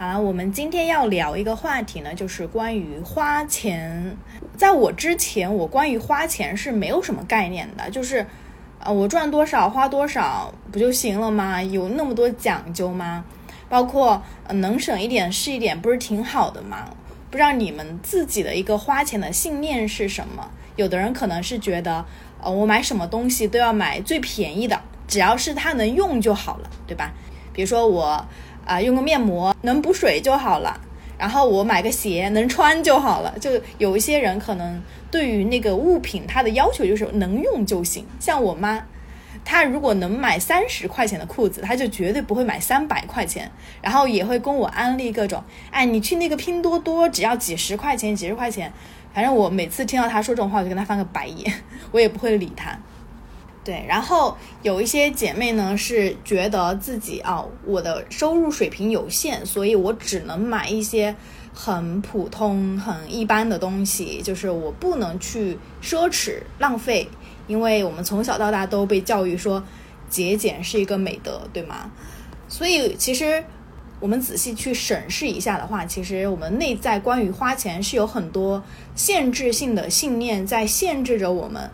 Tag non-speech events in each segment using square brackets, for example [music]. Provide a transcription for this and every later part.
好了，我们今天要聊一个话题呢，就是关于花钱。在我之前，我关于花钱是没有什么概念的，就是，呃，我赚多少花多少不就行了吗？有那么多讲究吗？包括、能省一点是一点，不是挺好的吗？不知道你们自己的一个花钱的信念是什么？有的人可能是觉得，呃，我买什么东西都要买最便宜的，只要是它能用就好了，对吧？比如说我。啊，用个面膜能补水就好了，然后我买个鞋能穿就好了。就有一些人可能对于那个物品，他的要求就是能用就行。像我妈，她如果能买三十块钱的裤子，她就绝对不会买三百块钱。然后也会跟我安利各种，哎，你去那个拼多多，只要几十块钱，几十块钱。反正我每次听到她说这种话，我就跟她翻个白眼，[laughs] 我也不会理她。对，然后有一些姐妹呢是觉得自己啊，我的收入水平有限，所以我只能买一些很普通、很一般的东西，就是我不能去奢侈浪费，因为我们从小到大都被教育说节俭是一个美德，对吗？所以其实我们仔细去审视一下的话，其实我们内在关于花钱是有很多限制性的信念在限制着我们。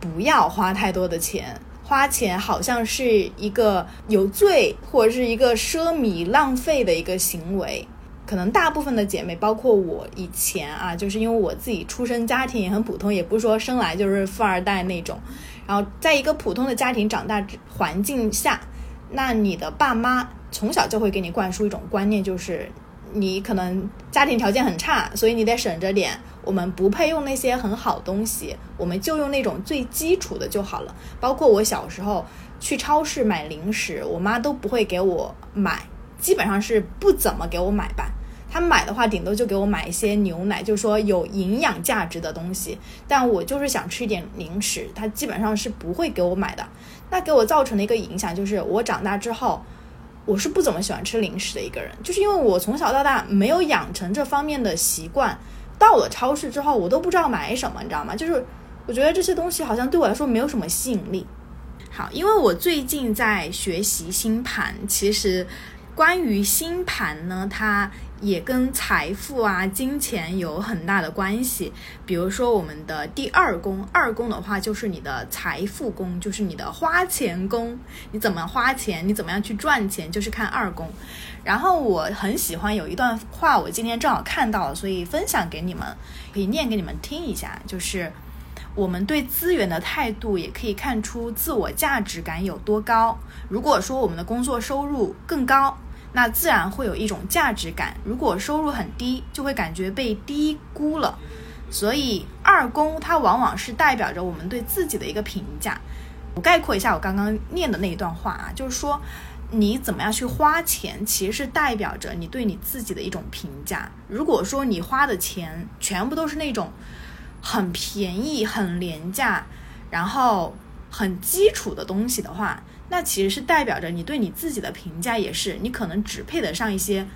不要花太多的钱，花钱好像是一个有罪或者是一个奢靡浪费的一个行为。可能大部分的姐妹，包括我以前啊，就是因为我自己出生家庭也很普通，也不是说生来就是富二代那种。然后在一个普通的家庭长大环境下，那你的爸妈从小就会给你灌输一种观念，就是你可能家庭条件很差，所以你得省着点。我们不配用那些很好东西，我们就用那种最基础的就好了。包括我小时候去超市买零食，我妈都不会给我买，基本上是不怎么给我买吧。她买的话，顶多就给我买一些牛奶，就说有营养价值的东西。但我就是想吃一点零食，她基本上是不会给我买的。那给我造成的一个影响就是，我长大之后，我是不怎么喜欢吃零食的一个人，就是因为我从小到大没有养成这方面的习惯。到了超市之后，我都不知道买什么，你知道吗？就是我觉得这些东西好像对我来说没有什么吸引力。好，因为我最近在学习星盘，其实关于星盘呢，它也跟财富啊、金钱有很大的关系。比如说我们的第二宫，二宫的话就是你的财富宫，就是你的花钱宫。你怎么花钱，你怎么样去赚钱，就是看二宫。然后我很喜欢有一段话，我今天正好看到了，所以分享给你们，可以念给你们听一下。就是我们对资源的态度，也可以看出自我价值感有多高。如果说我们的工作收入更高，那自然会有一种价值感；如果收入很低，就会感觉被低估了。所以二宫它往往是代表着我们对自己的一个评价。我概括一下我刚刚念的那一段话啊，就是说。你怎么样去花钱，其实是代表着你对你自己的一种评价。如果说你花的钱全部都是那种很便宜、很廉价，然后很基础的东西的话，那其实是代表着你对你自己的评价也是，你可能只配得上一些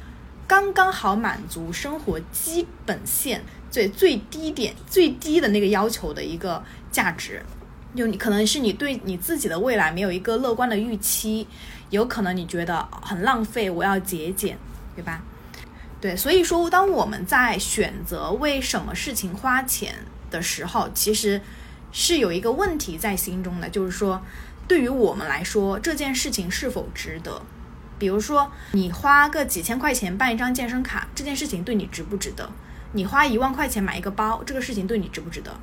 刚刚好满足生活基本线最最低点、最低的那个要求的一个价值。就你可能是你对你自己的未来没有一个乐观的预期。有可能你觉得很浪费，我要节俭，对吧？对，所以说，当我们在选择为什么事情花钱的时候，其实是有一个问题在心中的，就是说，对于我们来说，这件事情是否值得？比如说，你花个几千块钱办一张健身卡，这件事情对你值不值得？你花一万块钱买一个包，这个事情对你值不值得？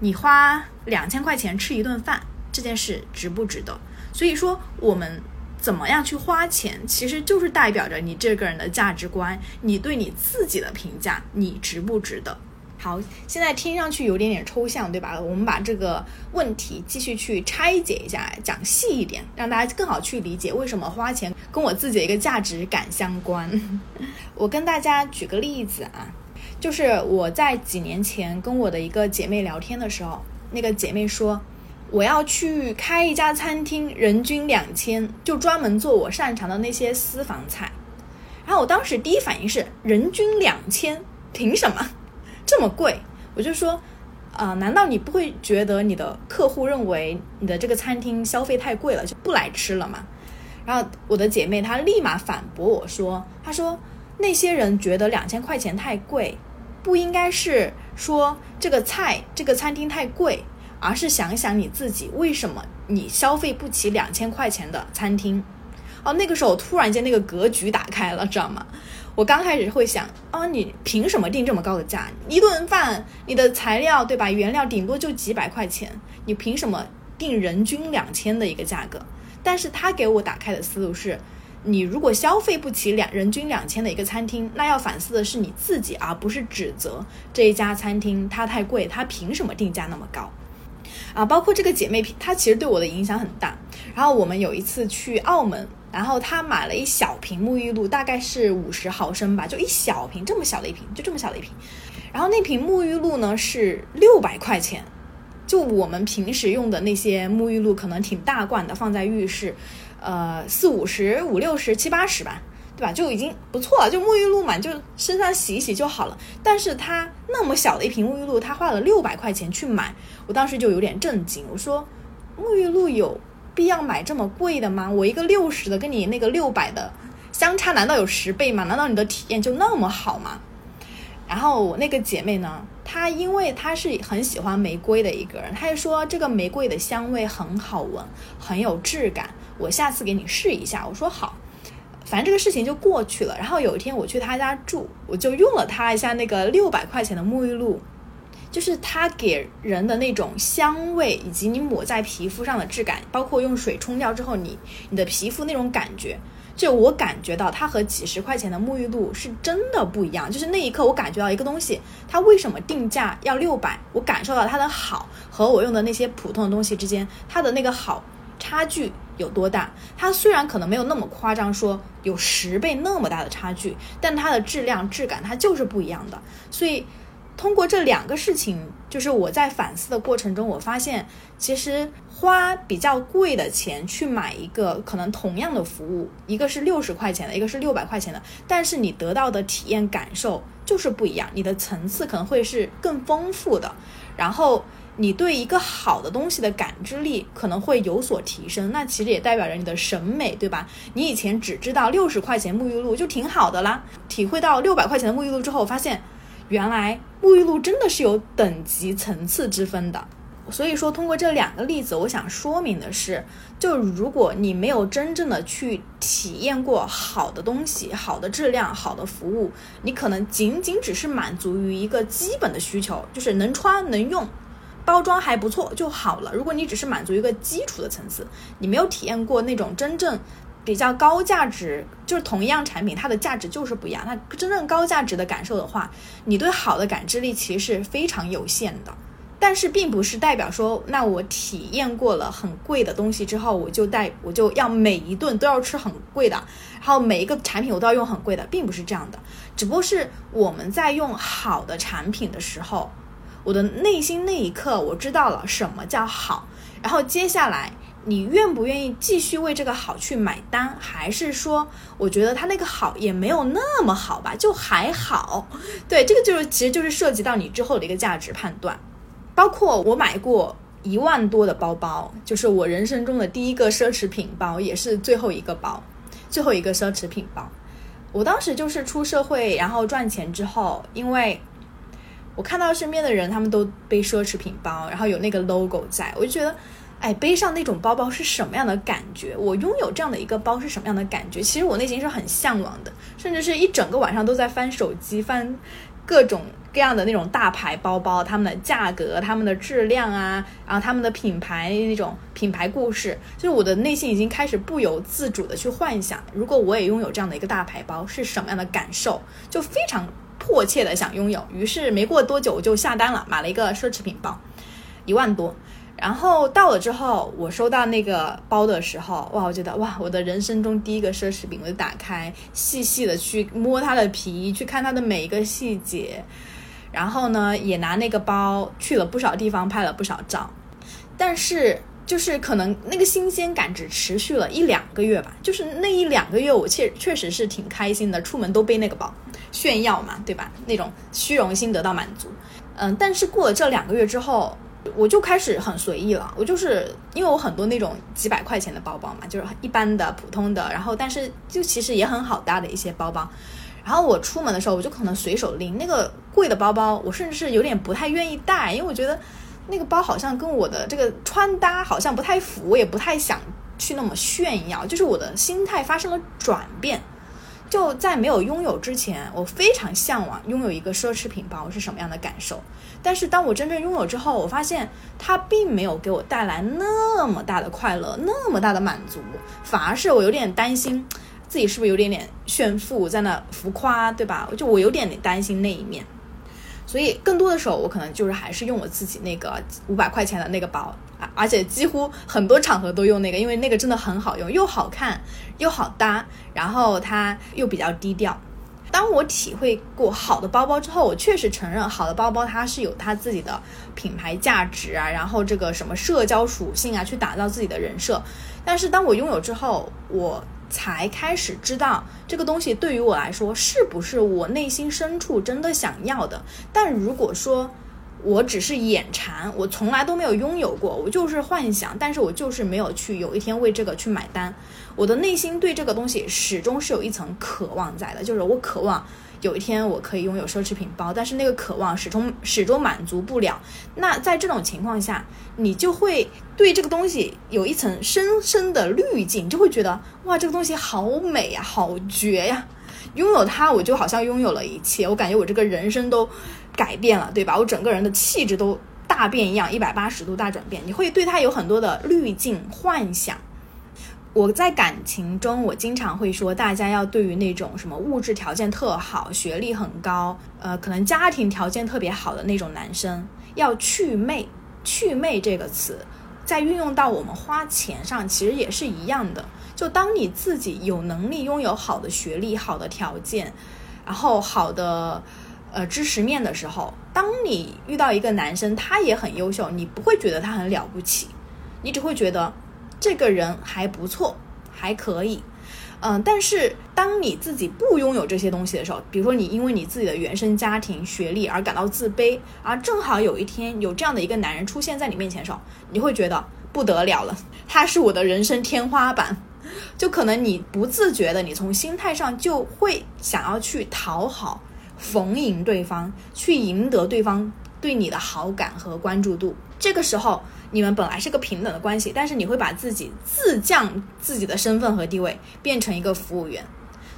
你花两千块钱吃一顿饭，这件事值不值得？所以说，我们。怎么样去花钱，其实就是代表着你这个人的价值观，你对你自己的评价，你值不值得？好，现在听上去有点点抽象，对吧？我们把这个问题继续去拆解一下，讲细一点，让大家更好去理解为什么花钱跟我自己的一个价值感相关。[laughs] 我跟大家举个例子啊，就是我在几年前跟我的一个姐妹聊天的时候，那个姐妹说。我要去开一家餐厅，人均两千，就专门做我擅长的那些私房菜。然后我当时第一反应是，人均两千，凭什么这么贵？我就说，啊，难道你不会觉得你的客户认为你的这个餐厅消费太贵了，就不来吃了吗？然后我的姐妹她立马反驳我说，她说，那些人觉得两千块钱太贵，不应该是说这个菜这个餐厅太贵，而是想想你自己为什么你消费不起两千块钱的餐厅。哦，那个时候突然间那个格局打开了，知道吗？我刚开始会想啊，你凭什么定这么高的价？一顿饭你的材料对吧？原料顶多就几百块钱，你凭什么定人均两千的一个价格？但是他给我打开的思路是。你如果消费不起两人均两千的一个餐厅，那要反思的是你自己，而不是指责这一家餐厅它太贵，它凭什么定价那么高？啊，包括这个姐妹，她其实对我的影响很大。然后我们有一次去澳门，然后他买了一小瓶沐浴露，大概是五十毫升吧，就一小瓶，这么小的一瓶，就这么小的一瓶。然后那瓶沐浴露呢是六百块钱，就我们平时用的那些沐浴露可能挺大罐的，放在浴室。呃，四五十、五六十、七八十吧，对吧？就已经不错了。就沐浴露嘛，就身上洗一洗就好了。但是他那么小的一瓶沐浴露，他花了六百块钱去买，我当时就有点震惊。我说，沐浴露有必要买这么贵的吗？我一个六十的跟你那个六百的相差难道有十倍吗？难道你的体验就那么好吗？然后我那个姐妹呢，她因为她是很喜欢玫瑰的一个人，她就说这个玫瑰的香味很好闻，很有质感。我下次给你试一下，我说好，反正这个事情就过去了。然后有一天我去她家住，我就用了她一下那个六百块钱的沐浴露，就是它给人的那种香味，以及你抹在皮肤上的质感，包括用水冲掉之后，你你的皮肤那种感觉，就我感觉到它和几十块钱的沐浴露是真的不一样。就是那一刻我感觉到一个东西，它为什么定价要六百？我感受到它的好和我用的那些普通的东西之间，它的那个好差距。有多大？它虽然可能没有那么夸张，说有十倍那么大的差距，但它的质量、质感它就是不一样的。所以，通过这两个事情，就是我在反思的过程中，我发现其实花比较贵的钱去买一个可能同样的服务，一个是六十块钱的，一个是六百块钱的，但是你得到的体验感受就是不一样，你的层次可能会是更丰富的。然后。你对一个好的东西的感知力可能会有所提升，那其实也代表着你的审美，对吧？你以前只知道六十块钱沐浴露就挺好的啦，体会到六百块钱的沐浴露之后，发现原来沐浴露真的是有等级层次之分的。所以说，通过这两个例子，我想说明的是，就如果你没有真正的去体验过好的东西、好的质量、好的服务，你可能仅仅只是满足于一个基本的需求，就是能穿能用。包装还不错就好了。如果你只是满足一个基础的层次，你没有体验过那种真正比较高价值，就是同一样产品，它的价值就是不一样。那真正高价值的感受的话，你对好的感知力其实是非常有限的。但是并不是代表说，那我体验过了很贵的东西之后，我就带我就要每一顿都要吃很贵的，然后每一个产品我都要用很贵的，并不是这样的。只不过是我们在用好的产品的时候。我的内心那一刻，我知道了什么叫好。然后接下来，你愿不愿意继续为这个好去买单？还是说，我觉得他那个好也没有那么好吧，就还好。对，这个就是其实就是涉及到你之后的一个价值判断。包括我买过一万多的包包，就是我人生中的第一个奢侈品包，也是最后一个包，最后一个奢侈品包。我当时就是出社会，然后赚钱之后，因为。我看到身边的人，他们都背奢侈品包，然后有那个 logo 在，我就觉得，哎，背上那种包包是什么样的感觉？我拥有这样的一个包是什么样的感觉？其实我内心是很向往的，甚至是一整个晚上都在翻手机，翻各种各样的那种大牌包包，他们的价格、他们的质量啊，然后他们的品牌那种品牌故事，就是我的内心已经开始不由自主的去幻想，如果我也拥有这样的一个大牌包是什么样的感受，就非常。迫切的想拥有，于是没过多久我就下单了，买了一个奢侈品包，一万多。然后到了之后，我收到那个包的时候，哇，我觉得哇，我的人生中第一个奢侈品，我就打开，细细的去摸它的皮，去看它的每一个细节。然后呢，也拿那个包去了不少地方，拍了不少照。但是。就是可能那个新鲜感只持续了一两个月吧，就是那一两个月，我确确实是挺开心的，出门都背那个包炫耀嘛，对吧？那种虚荣心得到满足。嗯，但是过了这两个月之后，我就开始很随意了。我就是因为我很多那种几百块钱的包包嘛，就是一般的普通的，然后但是就其实也很好搭的一些包包。然后我出门的时候，我就可能随手拎那个贵的包包，我甚至是有点不太愿意带，因为我觉得那个包好像跟我的这个穿搭好像不太符，我也不太想去那么炫耀，就是我的心态发生了转变。就在没有拥有之前，我非常向往拥有一个奢侈品包是什么样的感受。但是当我真正拥有之后，我发现它并没有给我带来那么大的快乐，那么大的满足，反而是我有点担心自己是不是有点点炫富，在那浮夸，对吧？就我有点担心那一面。所以更多的时候，我可能就是还是用我自己那个五百块钱的那个包，而且几乎很多场合都用那个，因为那个真的很好用，又好看又好搭，然后它又比较低调。当我体会过好的包包之后，我确实承认好的包包它是有它自己的品牌价值啊，然后这个什么社交属性啊，去打造自己的人设。但是当我拥有之后，我才开始知道这个东西对于我来说是不是我内心深处真的想要的。但如果说我只是眼馋，我从来都没有拥有过，我就是幻想，但是我就是没有去有一天为这个去买单。我的内心对这个东西始终是有一层渴望在的，就是我渴望有一天我可以拥有奢侈品包，但是那个渴望始终始终满足不了。那在这种情况下，你就会对这个东西有一层深深的滤镜，就会觉得哇，这个东西好美呀，好绝呀！拥有它，我就好像拥有了一切，我感觉我这个人生都改变了，对吧？我整个人的气质都大变一样，一百八十度大转变。你会对它有很多的滤镜幻想。我在感情中，我经常会说，大家要对于那种什么物质条件特好、学历很高，呃，可能家庭条件特别好的那种男生，要去魅。去魅这个词，在运用到我们花钱上，其实也是一样的。就当你自己有能力拥有好的学历、好的条件，然后好的呃知识面的时候，当你遇到一个男生，他也很优秀，你不会觉得他很了不起，你只会觉得。这个人还不错，还可以，嗯，但是当你自己不拥有这些东西的时候，比如说你因为你自己的原生家庭、学历而感到自卑，而正好有一天有这样的一个男人出现在你面前的时候，你会觉得不得了了，他是我的人生天花板，就可能你不自觉的，你从心态上就会想要去讨好、逢迎对方，去赢得对方对你的好感和关注度，这个时候。你们本来是个平等的关系，但是你会把自己自降自己的身份和地位，变成一个服务员。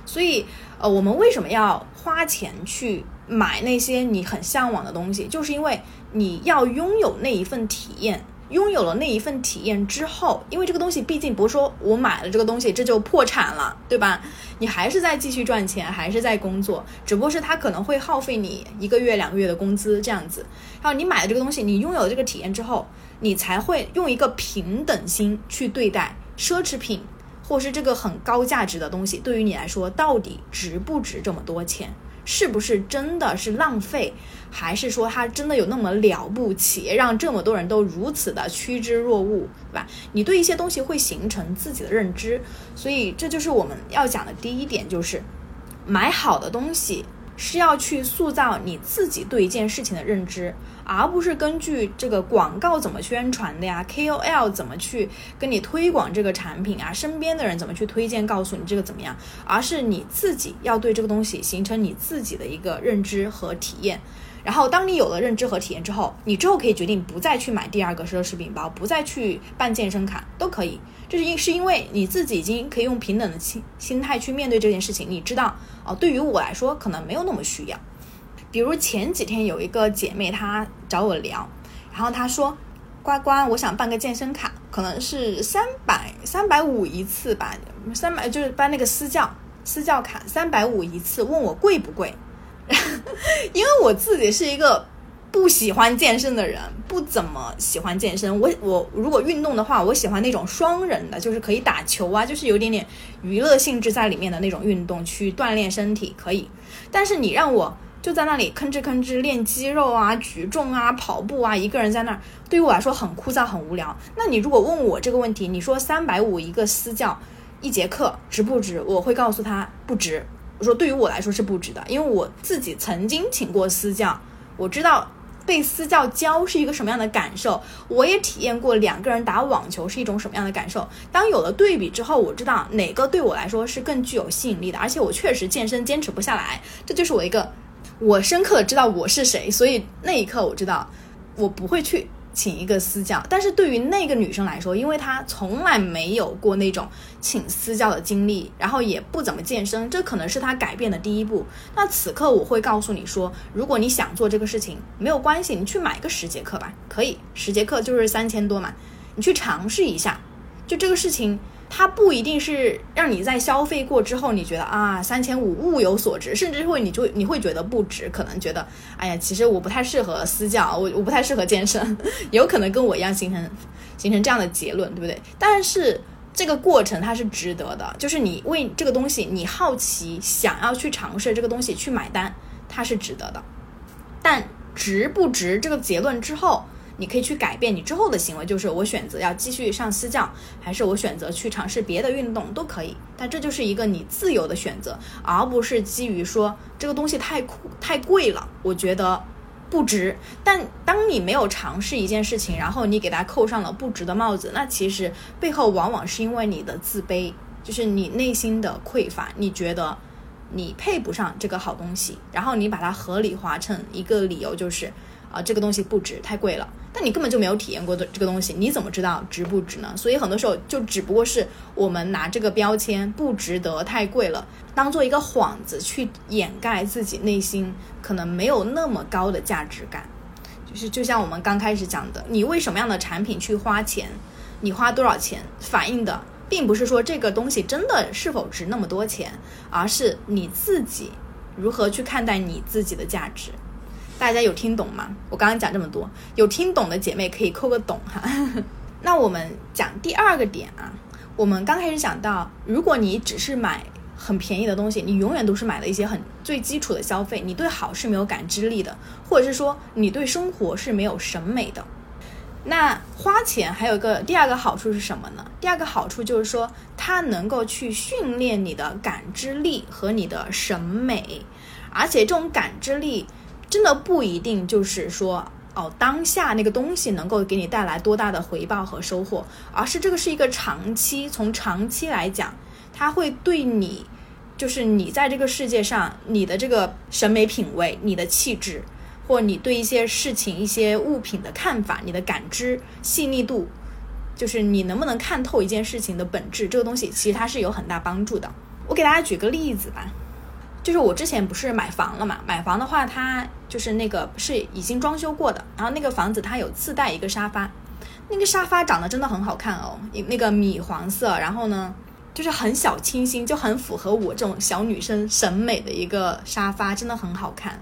所以，呃，我们为什么要花钱去买那些你很向往的东西？就是因为你要拥有那一份体验。拥有了那一份体验之后，因为这个东西毕竟不是说我买了这个东西这就破产了，对吧？你还是在继续赚钱，还是在工作，只不过是它可能会耗费你一个月、两个月的工资这样子。然后你买了这个东西，你拥有了这个体验之后。你才会用一个平等心去对待奢侈品，或是这个很高价值的东西，对于你来说到底值不值这么多钱？是不是真的是浪费？还是说它真的有那么了不起，让这么多人都如此的趋之若鹜，对吧？你对一些东西会形成自己的认知，所以这就是我们要讲的第一点，就是买好的东西是要去塑造你自己对一件事情的认知。而不是根据这个广告怎么宣传的呀，KOL 怎么去跟你推广这个产品啊，身边的人怎么去推荐告诉你这个怎么样，而是你自己要对这个东西形成你自己的一个认知和体验。然后当你有了认知和体验之后，你之后可以决定不再去买第二个奢侈品包，不再去办健身卡都可以。这是因是因为你自己已经可以用平等的心心态去面对这件事情。你知道哦，对于我来说可能没有那么需要。比如前几天有一个姐妹，她找我聊，然后她说：“呱呱，我想办个健身卡，可能是三百三百五一次吧，三百就是办那个私教私教卡，三百五一次，问我贵不贵？[laughs] 因为我自己是一个不喜欢健身的人，不怎么喜欢健身。我我如果运动的话，我喜欢那种双人的，就是可以打球啊，就是有点点娱乐性质在里面的那种运动，去锻炼身体可以。但是你让我。”就在那里吭哧吭哧练肌肉啊、举重啊、跑步啊，一个人在那儿，对于我来说很枯燥、很无聊。那你如果问我这个问题，你说三百五一个私教一节课值不值？我会告诉他不值。我说对于我来说是不值的，因为我自己曾经请过私教，我知道被私教教是一个什么样的感受，我也体验过两个人打网球是一种什么样的感受。当有了对比之后，我知道哪个对我来说是更具有吸引力的，而且我确实健身坚持不下来，这就是我一个我深刻的知道我是谁，所以那一刻我知道我不会去。请一个私教，但是对于那个女生来说，因为她从来没有过那种请私教的经历，然后也不怎么健身，这可能是她改变的第一步。那此刻我会告诉你说，如果你想做这个事情，没有关系，你去买个十节课吧，可以，十节课就是三千多嘛，你去尝试一下，就这个事情。它不一定是让你在消费过之后，你觉得啊三千五物有所值，甚至会你就你会觉得不值，可能觉得哎呀，其实我不太适合私教，我我不太适合健身，[laughs] 有可能跟我一样形成形成这样的结论，对不对？但是这个过程它是值得的，就是你为这个东西你好奇，想要去尝试这个东西去买单，它是值得的。但值不值这个结论之后。你可以去改变你之后的行为，就是我选择要继续上私教，还是我选择去尝试别的运动都可以。但这就是一个你自由的选择，而不是基于说这个东西太酷太贵了，我觉得不值。但当你没有尝试一件事情，然后你给它扣上了不值的帽子，那其实背后往往是因为你的自卑，就是你内心的匮乏，你觉得你配不上这个好东西，然后你把它合理化成一个理由，就是啊这个东西不值，太贵了。但你根本就没有体验过的这个东西，你怎么知道值不值呢？所以很多时候就只不过是我们拿这个标签不值得、太贵了，当做一个幌子去掩盖自己内心可能没有那么高的价值感。就是就像我们刚开始讲的，你为什么样的产品去花钱，你花多少钱，反映的并不是说这个东西真的是否值那么多钱，而是你自己如何去看待你自己的价值。大家有听懂吗？我刚刚讲这么多，有听懂的姐妹可以扣个懂哈。[laughs] 那我们讲第二个点啊，我们刚开始讲到，如果你只是买很便宜的东西，你永远都是买了一些很最基础的消费，你对好是没有感知力的，或者是说你对生活是没有审美的。那花钱还有一个第二个好处是什么呢？第二个好处就是说，它能够去训练你的感知力和你的审美，而且这种感知力。真的不一定就是说哦，当下那个东西能够给你带来多大的回报和收获，而是这个是一个长期，从长期来讲，它会对你，就是你在这个世界上，你的这个审美品味、你的气质，或你对一些事情、一些物品的看法、你的感知细腻度，就是你能不能看透一件事情的本质，这个东西其实它是有很大帮助的。我给大家举个例子吧。就是我之前不是买房了嘛？买房的话，它就是那个是已经装修过的，然后那个房子它有自带一个沙发，那个沙发长得真的很好看哦，那个米黄色，然后呢，就是很小清新，就很符合我这种小女生审美的一个沙发，真的很好看。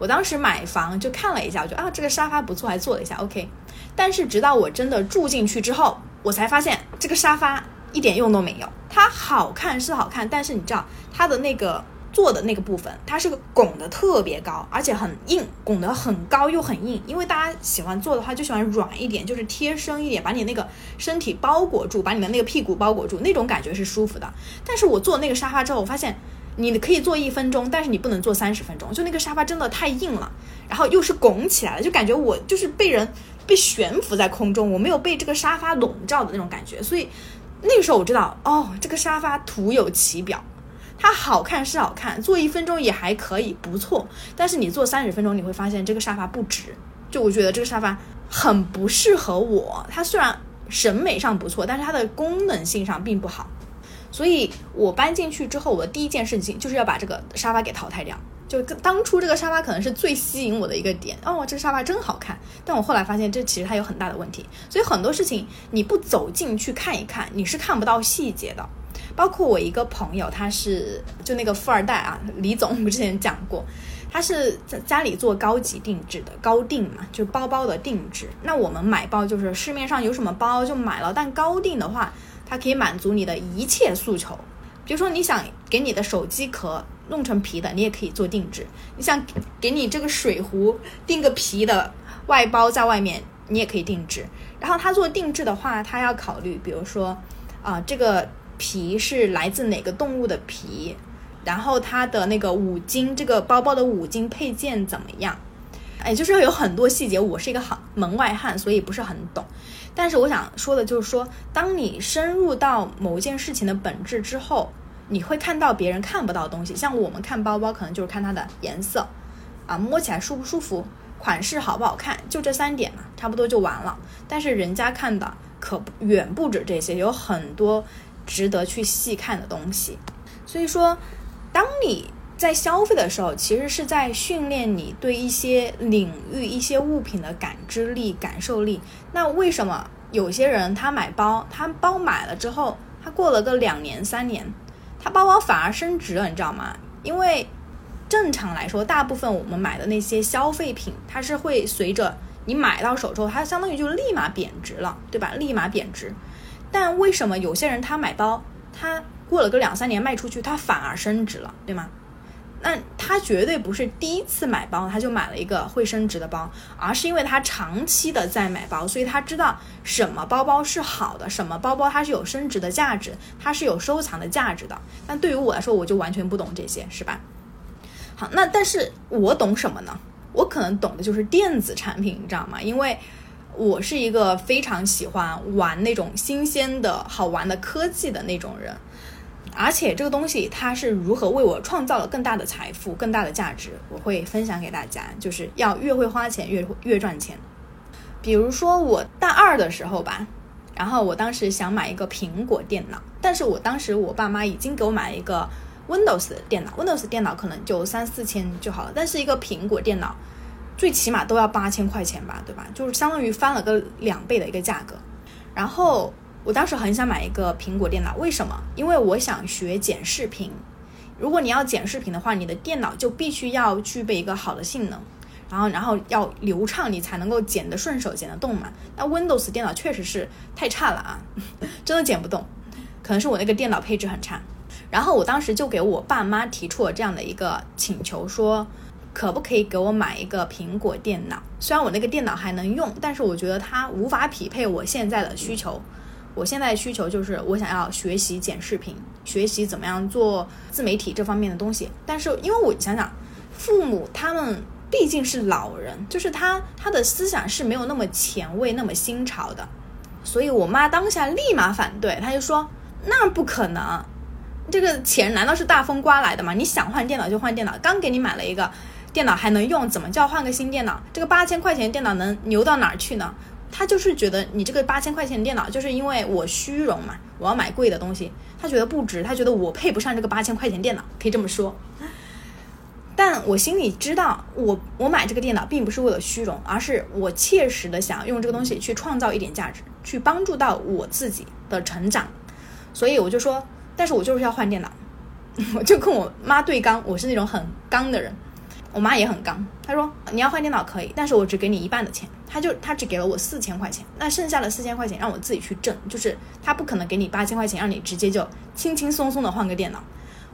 我当时买房就看了一下，我觉得啊这个沙发不错，还坐了一下，OK。但是直到我真的住进去之后，我才发现这个沙发一点用都没有。它好看是好看，但是你知道它的那个。坐的那个部分，它是个拱的特别高，而且很硬，拱得很高又很硬。因为大家喜欢坐的话，就喜欢软一点，就是贴身一点，把你那个身体包裹住，把你的那个屁股包裹住，那种感觉是舒服的。但是我坐那个沙发之后，我发现你可以坐一分钟，但是你不能坐三十分钟，就那个沙发真的太硬了，然后又是拱起来了，就感觉我就是被人被悬浮在空中，我没有被这个沙发笼罩的那种感觉。所以那个时候我知道，哦，这个沙发徒有其表。[laughs] 它好看是好看，坐一分钟也还可以，不错。但是你坐三十分钟，你会发现这个沙发不值。就我觉得这个沙发很不适合我。它虽然审美上不错，但是它的功能性上并不好。所以我搬进去之后，我的第一件事情就是要把这个沙发给淘汰掉。就当初这个沙发可能是最吸引我的一个点哦，这个沙发真好看。但我后来发现，这其实它有很大的问题。所以很多事情你不走进去看一看，你是看不到细节的。包括我一个朋友，他是就那个富二代啊，李总，我们之前讲过，他是在家里做高级定制的，高定嘛，就包包的定制。那我们买包就是市面上有什么包就买了，但高定的话，它可以满足你的一切诉求。比如说你想给你的手机壳弄成皮的，你也可以做定制；你想给你这个水壶定个皮的外包在外面，你也可以定制。然后他做定制的话，他要考虑，比如说啊这个。皮是来自哪个动物的皮？然后它的那个五金，这个包包的五金配件怎么样？哎，就是有很多细节，我是一个好门外汉，所以不是很懂。但是我想说的就是说，当你深入到某件事情的本质之后，你会看到别人看不到的东西。像我们看包包，可能就是看它的颜色，啊，摸起来舒不舒服，款式好不好看，就这三点嘛，差不多就完了。但是人家看的可远不止这些，有很多值得去细看的东西。所以说，当你在消费的时候，其实是在训练你对一些领域、一些物品的感知力、感受力。那为什么有些人他买包，他包买了之后，他过了个两年、三年，他包包反而升值了，你知道吗？因为正常来说，大部分我们买的那些消费品，它是会随着你买到手之后，它相当于就立马贬值了，对吧？立马贬值。但为什么有些人他买包，他过了个两三年卖出去，他反而升值了，对吗？那他绝对不是第一次买包，他就买了一个会升值的包，而是因为他长期的在买包，所以他知道什么包包是好的，什么包包它是有升值的价值，它是有收藏的价值的。但对于我来说，我就完全不懂这些，是吧？好，那但是我懂什么呢？我可能懂的就是电子产品，你知道吗？因为我是一个非常喜欢玩那种新鲜的好玩的科技的那种人。而且这个东西它是如何为我创造了更大的财富、更大的价值，我会分享给大家。就是要越会花钱越越赚钱。比如说我大二的时候吧，然后我当时想买一个苹果电脑，但是我当时我爸妈已经给我买了一个 Windows 电脑，Windows 电脑可能就三四千就好了，但是一个苹果电脑最起码都要八千块钱吧，对吧？就是相当于翻了个两倍的一个价格，然后。我当时很想买一个苹果电脑，为什么？因为我想学剪视频。如果你要剪视频的话，你的电脑就必须要具备一个好的性能，然后然后要流畅，你才能够剪得顺手、剪得动嘛。那 Windows 电脑确实是太差了啊，真的剪不动。可能是我那个电脑配置很差。然后我当时就给我爸妈提出了这样的一个请求，说可不可以给我买一个苹果电脑？虽然我那个电脑还能用，但是我觉得它无法匹配我现在的需求。我现在需求就是我想要学习剪视频，学习怎么样做自媒体这方面的东西。但是因为我想想，父母他们毕竟是老人，就是他他的思想是没有那么前卫、那么新潮的，所以我妈当下立马反对，她就说那不可能，这个钱难道是大风刮来的吗？你想换电脑就换电脑，刚给你买了一个电脑还能用，怎么叫换个新电脑？这个八千块钱电脑能牛到哪儿去呢？他就是觉得你这个八千块钱电脑，就是因为我虚荣嘛，我要买贵的东西，他觉得不值，他觉得我配不上这个八千块钱电脑，可以这么说。但我心里知道，我我买这个电脑并不是为了虚荣，而是我切实的想要用这个东西去创造一点价值，去帮助到我自己的成长。所以我就说，但是我就是要换电脑，[laughs] 我就跟我妈对刚，我是那种很刚的人。我妈也很刚，她说你要换电脑可以，但是我只给你一半的钱。她就她只给了我四千块钱，那剩下的四千块钱让我自己去挣，就是她不可能给你八千块钱，让你直接就轻轻松松的换个电脑。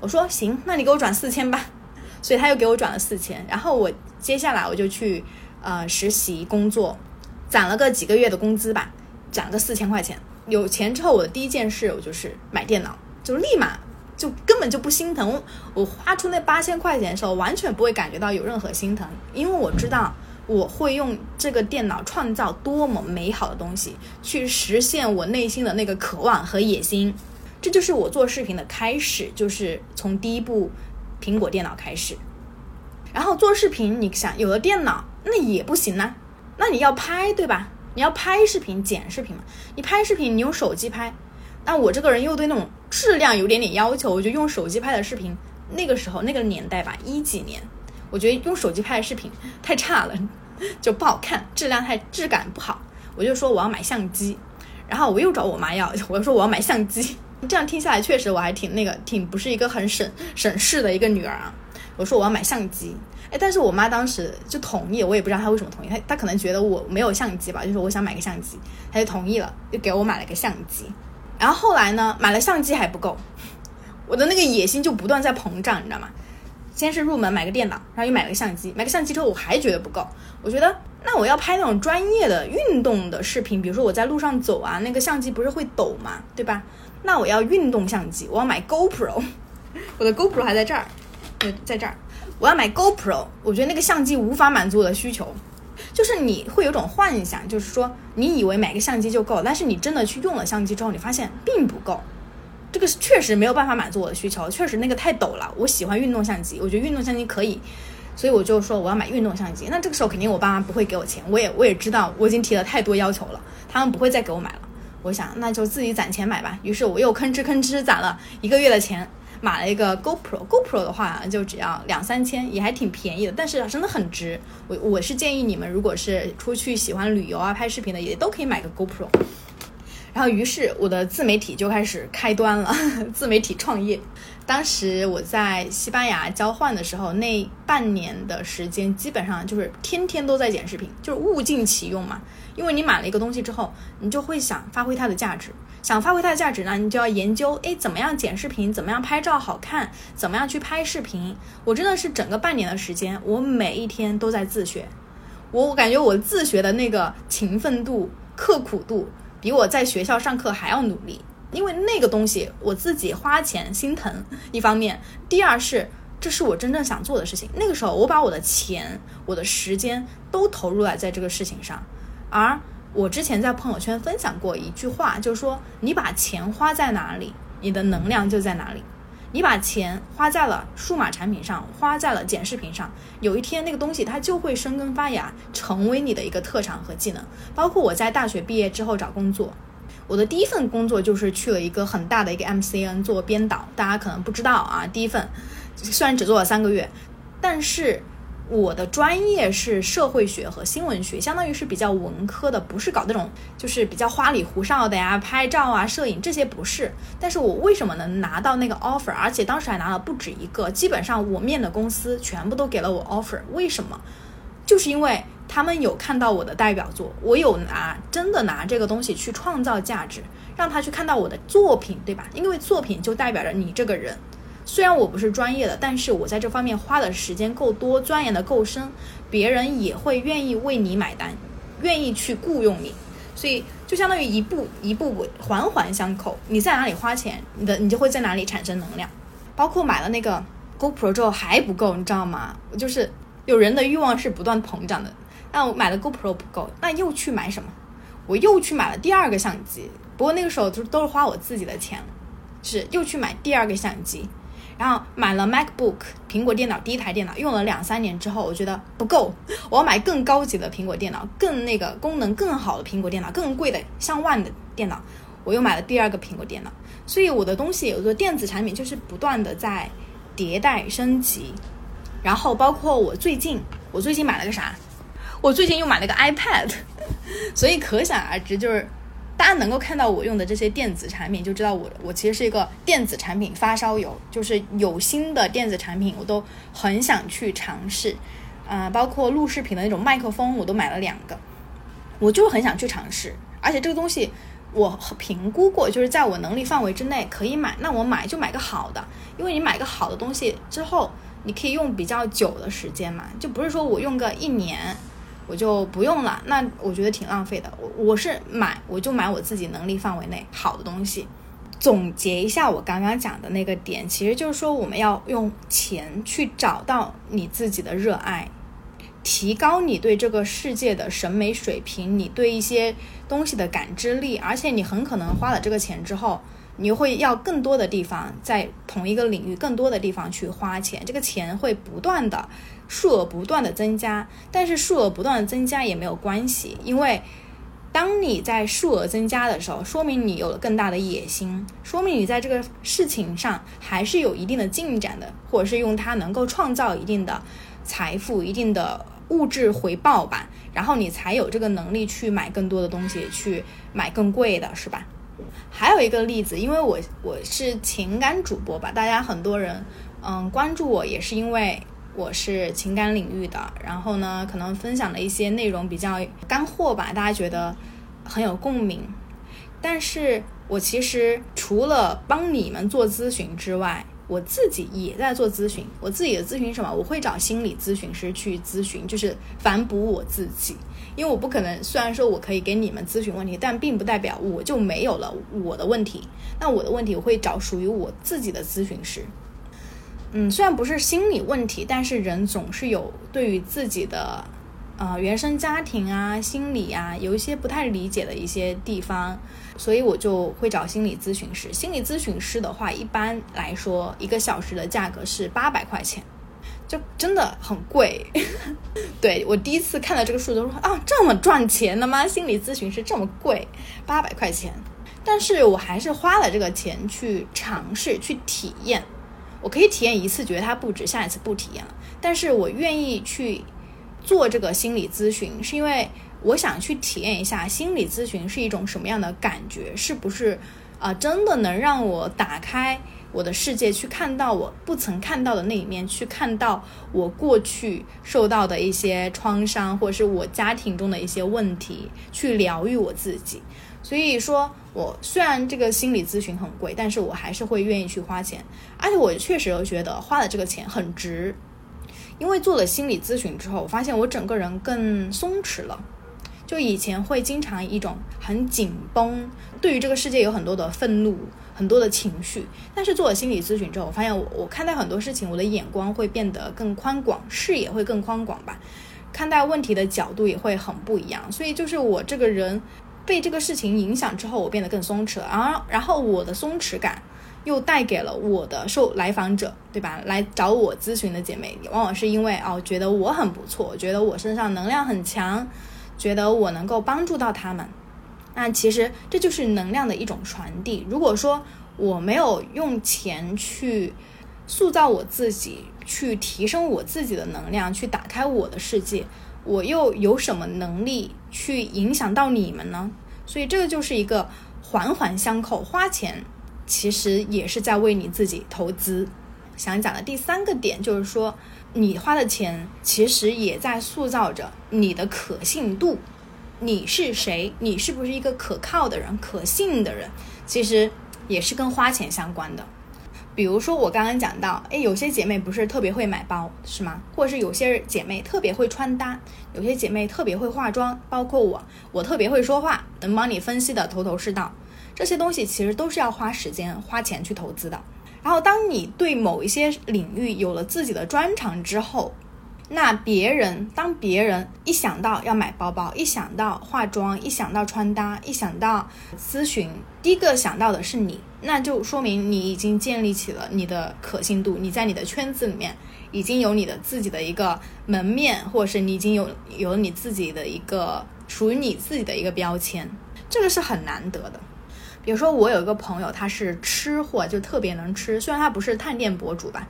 我说行，那你给我转四千吧。所以他又给我转了四千，然后我接下来我就去呃实习工作，攒了个几个月的工资吧，攒个四千块钱。有钱之后，我的第一件事我就是买电脑，就立马。就根本就不心疼，我花出那八千块钱的时候，完全不会感觉到有任何心疼，因为我知道我会用这个电脑创造多么美好的东西，去实现我内心的那个渴望和野心。这就是我做视频的开始，就是从第一部苹果电脑开始。然后做视频，你想有了电脑那也不行呢，那你要拍对吧？你要拍视频、剪视频嘛？你拍视频，你用手机拍。那我这个人又对那种质量有点点要求，我就用手机拍的视频。那个时候那个年代吧，一几年，我觉得用手机拍的视频太差了，就不好看，质量太质感不好。我就说我要买相机，然后我又找我妈要，我说我要买相机。这样听下来，确实我还挺那个，挺不是一个很省省事的一个女儿啊。我说我要买相机，哎，但是我妈当时就同意，我也不知道她为什么同意，她她可能觉得我没有相机吧，就说我想买个相机，她就同意了，就给我买了个相机。然后后来呢，买了相机还不够，我的那个野心就不断在膨胀，你知道吗？先是入门买个电脑，然后又买了个相机，买个相机之后我还觉得不够，我觉得那我要拍那种专业的运动的视频，比如说我在路上走啊，那个相机不是会抖嘛，对吧？那我要运动相机，我要买 GoPro，[laughs] 我的 GoPro 还在这儿，在这儿我要买 GoPro，我觉得那个相机无法满足我的需求。就是你会有种幻想，就是说你以为买个相机就够，但是你真的去用了相机之后，你发现并不够。这个确实没有办法满足我的需求，确实那个太陡了。我喜欢运动相机，我觉得运动相机可以，所以我就说我要买运动相机。那这个时候肯定我爸妈不会给我钱，我也我也知道我已经提了太多要求了，他们不会再给我买了。我想那就自己攒钱买吧。于是我又吭哧吭哧攒了一个月的钱。买了一个 GoPro，GoPro 的话就只要两三千，也还挺便宜的，但是真的很值。我我是建议你们，如果是出去喜欢旅游啊、拍视频的，也都可以买个 GoPro。然后，于是我的自媒体就开始开端了，[laughs] 自媒体创业。当时我在西班牙交换的时候，那半年的时间基本上就是天天都在剪视频，就是物尽其用嘛。因为你买了一个东西之后，你就会想发挥它的价值，想发挥它的价值呢，你就要研究，哎，怎么样剪视频，怎么样拍照好看，怎么样去拍视频。我真的是整个半年的时间，我每一天都在自学。我我感觉我自学的那个勤奋度、刻苦度。比我在学校上课还要努力，因为那个东西我自己花钱心疼。一方面，第二是这是我真正想做的事情。那个时候，我把我的钱、我的时间都投入了在这个事情上。而我之前在朋友圈分享过一句话，就是说：你把钱花在哪里，你的能量就在哪里。你把钱花在了数码产品上，花在了剪视频上，有一天那个东西它就会生根发芽，成为你的一个特长和技能。包括我在大学毕业之后找工作，我的第一份工作就是去了一个很大的一个 MCN 做编导，大家可能不知道啊，第一份虽然只做了三个月，但是。我的专业是社会学和新闻学，相当于是比较文科的，不是搞那种就是比较花里胡哨的呀，拍照啊、摄影这些不是。但是我为什么能拿到那个 offer，而且当时还拿了不止一个，基本上我面的公司全部都给了我 offer。为什么？就是因为他们有看到我的代表作，我有拿真的拿这个东西去创造价值，让他去看到我的作品，对吧？因为作品就代表着你这个人。虽然我不是专业的，但是我在这方面花的时间够多，钻研的够深，别人也会愿意为你买单，愿意去雇佣你，所以就相当于一步一步环环相扣。你在哪里花钱，你的你就会在哪里产生能量。包括买了那个 GoPro 之后还不够，你知道吗？就是有人的欲望是不断膨胀的。那我买了 GoPro 不够，那又去买什么？我又去买了第二个相机，不过那个时候就都是花我自己的钱，是又去买第二个相机。然后买了 MacBook 苹果电脑，第一台电脑用了两三年之后，我觉得不够，我要买更高级的苹果电脑，更那个功能更好的苹果电脑，更贵的上万的电脑，我又买了第二个苹果电脑。所以我的东西，有的电子产品就是不断的在迭代升级。然后包括我最近，我最近买了个啥？我最近又买了个 iPad，[laughs] 所以可想而知，就是。大家能够看到我用的这些电子产品，就知道我我其实是一个电子产品发烧友，就是有新的电子产品我都很想去尝试，啊，包括录视频的那种麦克风我都买了两个，我就很想去尝试，而且这个东西我评估过，就是在我能力范围之内可以买，那我买就买个好的，因为你买个好的东西之后，你可以用比较久的时间嘛，就不是说我用个一年。我就不用了，那我觉得挺浪费的。我我是买，我就买我自己能力范围内好的东西。总结一下我刚刚讲的那个点，其实就是说我们要用钱去找到你自己的热爱，提高你对这个世界的审美水平，你对一些东西的感知力，而且你很可能花了这个钱之后。你会要更多的地方，在同一个领域更多的地方去花钱，这个钱会不断的数额不断的增加，但是数额不断的增加也没有关系，因为当你在数额增加的时候，说明你有了更大的野心，说明你在这个事情上还是有一定的进展的，或者是用它能够创造一定的财富、一定的物质回报吧，然后你才有这个能力去买更多的东西，去买更贵的，是吧？还有一个例子，因为我我是情感主播吧，大家很多人嗯关注我也是因为我是情感领域的，然后呢可能分享的一些内容比较干货吧，大家觉得很有共鸣。但是我其实除了帮你们做咨询之外，我自己也在做咨询。我自己的咨询什么？我会找心理咨询师去咨询，就是反哺我自己。因为我不可能，虽然说我可以给你们咨询问题，但并不代表我就没有了我的问题。那我的问题，我会找属于我自己的咨询师。嗯，虽然不是心理问题，但是人总是有对于自己的呃原生家庭啊、心理啊有一些不太理解的一些地方，所以我就会找心理咨询师。心理咨询师的话，一般来说一个小时的价格是八百块钱，就真的很贵。[laughs] 对我第一次看到这个数字，说啊，这么赚钱的吗？心理咨询师这么贵，八百块钱。但是我还是花了这个钱去尝试去体验。我可以体验一次，觉得它不值，下一次不体验了。但是我愿意去做这个心理咨询，是因为我想去体验一下心理咨询是一种什么样的感觉，是不是啊，真的能让我打开我的世界，去看到我不曾看到的那一面，去看到我过去受到的一些创伤，或者是我家庭中的一些问题，去疗愈我自己。所以说。我虽然这个心理咨询很贵，但是我还是会愿意去花钱，而且我确实又觉得花的这个钱很值，因为做了心理咨询之后，我发现我整个人更松弛了。就以前会经常一种很紧绷，对于这个世界有很多的愤怒，很多的情绪，但是做了心理咨询之后，我发现我我看待很多事情，我的眼光会变得更宽广，视野会更宽广吧，看待问题的角度也会很不一样，所以就是我这个人。被这个事情影响之后，我变得更松弛了。然后，然后我的松弛感又带给了我的受来访者，对吧？来找我咨询的姐妹，往往是因为哦，觉得我很不错，觉得我身上能量很强，觉得我能够帮助到他们。那其实这就是能量的一种传递。如果说我没有用钱去塑造我自己，去提升我自己的能量，去打开我的世界。我又有什么能力去影响到你们呢？所以这个就是一个环环相扣，花钱其实也是在为你自己投资。想讲的第三个点就是说，你花的钱其实也在塑造着你的可信度。你是谁？你是不是一个可靠的人、可信的人？其实也是跟花钱相关的。比如说我刚刚讲到，哎，有些姐妹不是特别会买包，是吗？或者是有些姐妹特别会穿搭，有些姐妹特别会化妆，包括我，我特别会说话，能帮你分析的头头是道。这些东西其实都是要花时间、花钱去投资的。然后，当你对某一些领域有了自己的专长之后，那别人当别人一想到要买包包，一想到化妆，一想到穿搭，一想到咨询，第一个想到的是你。那就说明你已经建立起了你的可信度，你在你的圈子里面已经有你的自己的一个门面，或者是你已经有有你自己的一个属于你自己的一个标签，这个是很难得的。比如说我有一个朋友，他是吃货，就特别能吃，虽然他不是探店博主吧。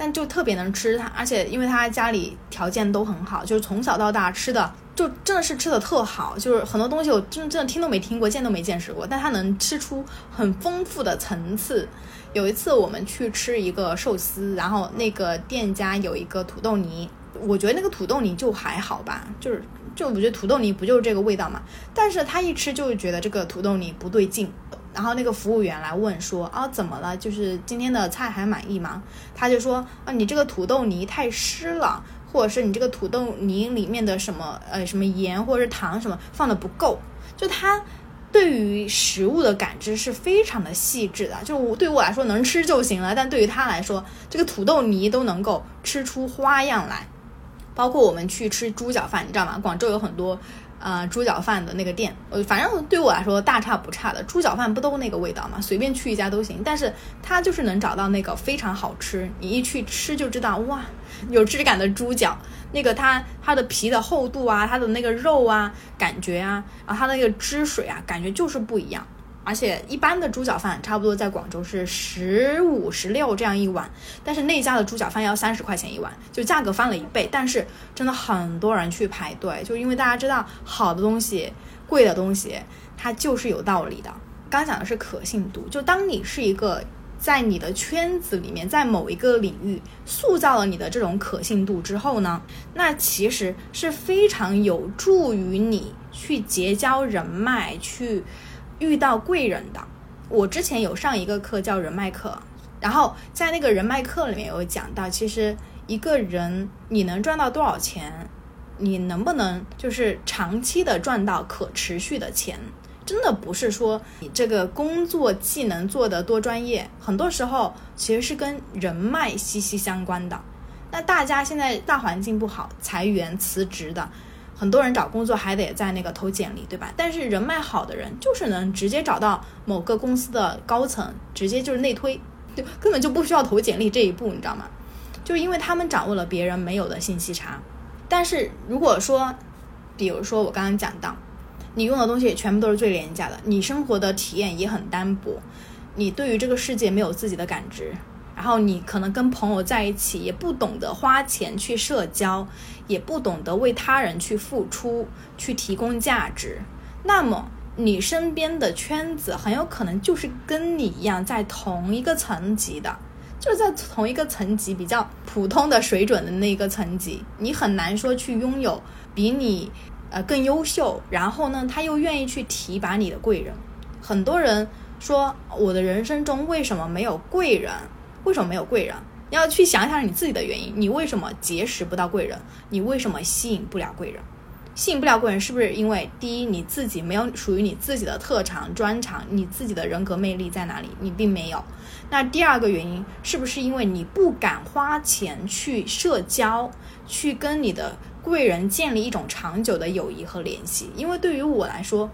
但就特别能吃他，而且因为他家里条件都很好，就是从小到大吃的就真的是吃的特好，就是很多东西我真真的听都没听过，见都没见识过，但他能吃出很丰富的层次。有一次我们去吃一个寿司，然后那个店家有一个土豆泥，我觉得那个土豆泥就还好吧，就是就我觉得土豆泥不就是这个味道嘛，但是他一吃就觉得这个土豆泥不对劲。然后那个服务员来问说啊怎么了？就是今天的菜还满意吗？他就说啊你这个土豆泥太湿了，或者是你这个土豆泥里面的什么呃什么盐或者是糖什么放的不够。就他对于食物的感知是非常的细致的。就我对我来说能吃就行了，但对于他来说，这个土豆泥都能够吃出花样来。包括我们去吃猪脚饭，你知道吗？广州有很多。呃，猪脚饭的那个店，呃，反正对我来说大差不差的。猪脚饭不都那个味道嘛？随便去一家都行。但是它就是能找到那个非常好吃，你一去吃就知道，哇，有质感的猪脚，那个它它的皮的厚度啊，它的那个肉啊，感觉啊，然后它那个汁水啊，感觉就是不一样。而且一般的猪脚饭差不多在广州是十五、十六这样一碗，但是那家的猪脚饭要三十块钱一碗，就价格翻了一倍。但是真的很多人去排队，就因为大家知道好的东西、贵的东西，它就是有道理的。刚讲的是可信度，就当你是一个在你的圈子里面，在某一个领域塑造了你的这种可信度之后呢，那其实是非常有助于你去结交人脉去。遇到贵人的，我之前有上一个课叫人脉课，然后在那个人脉课里面有讲到，其实一个人你能赚到多少钱，你能不能就是长期的赚到可持续的钱，真的不是说你这个工作技能做得多专业，很多时候其实是跟人脉息息相关的。那大家现在大环境不好，裁员辞职的。很多人找工作还得在那个投简历，对吧？但是人脉好的人就是能直接找到某个公司的高层，直接就是内推，就根本就不需要投简历这一步，你知道吗？就因为他们掌握了别人没有的信息差。但是如果说，比如说我刚刚讲到，你用的东西全部都是最廉价的，你生活的体验也很单薄，你对于这个世界没有自己的感知。然后你可能跟朋友在一起，也不懂得花钱去社交，也不懂得为他人去付出、去提供价值。那么你身边的圈子很有可能就是跟你一样在同一个层级的，就是在同一个层级比较普通的水准的那个层级。你很难说去拥有比你呃更优秀，然后呢他又愿意去提拔你的贵人。很多人说我的人生中为什么没有贵人？为什么没有贵人？要去想想你自己的原因。你为什么结识不到贵人？你为什么吸引不了贵人？吸引不了贵人，是不是因为第一你自己没有属于你自己的特长专长？你自己的人格魅力在哪里？你并没有。那第二个原因是不是因为你不敢花钱去社交，去跟你的贵人建立一种长久的友谊和联系？因为对于我来说。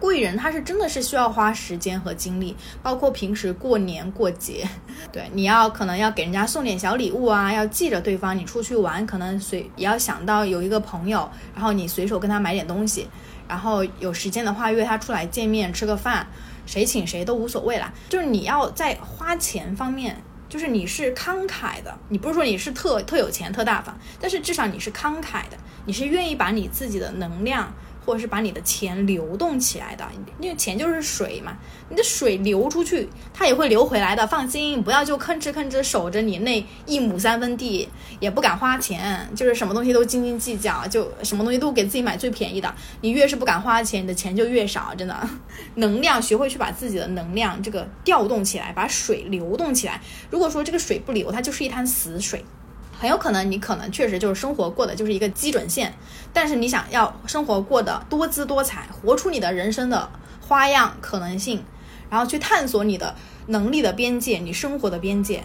贵人他是真的是需要花时间和精力，包括平时过年过节，[laughs] 对，你要可能要给人家送点小礼物啊，要记着对方，你出去玩可能随也要想到有一个朋友，然后你随手跟他买点东西，然后有时间的话约他出来见面吃个饭，谁请谁都无所谓啦。就是你要在花钱方面，就是你是慷慨的，你不是说你是特特有钱特大方，但是至少你是慷慨的，你是愿意把你自己的能量。或者是把你的钱流动起来的，因为钱就是水嘛，你的水流出去，它也会流回来的。放心，不要就吭哧吭哧守着你那一亩三分地，也不敢花钱，就是什么东西都斤斤计较，就什么东西都给自己买最便宜的。你越是不敢花钱，你的钱就越少，真的。[laughs] 能量，学会去把自己的能量这个调动起来，把水流动起来。如果说这个水不流，它就是一滩死水。很有可能你可能确实就是生活过的就是一个基准线，但是你想要生活过得多姿多彩，活出你的人生的花样可能性，然后去探索你的能力的边界，你生活的边界，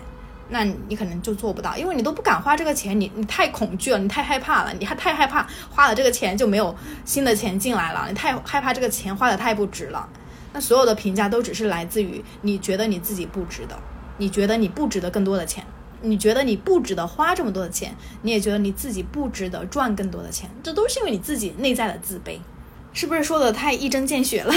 那你可能就做不到，因为你都不敢花这个钱，你你太恐惧了，你太害怕了，你还太害怕花了这个钱就没有新的钱进来了，你太害怕这个钱花的太不值了，那所有的评价都只是来自于你觉得你自己不值得，你觉得你不值得更多的钱。你觉得你不值得花这么多的钱，你也觉得你自己不值得赚更多的钱，这都是因为你自己内在的自卑，是不是说的太一针见血了？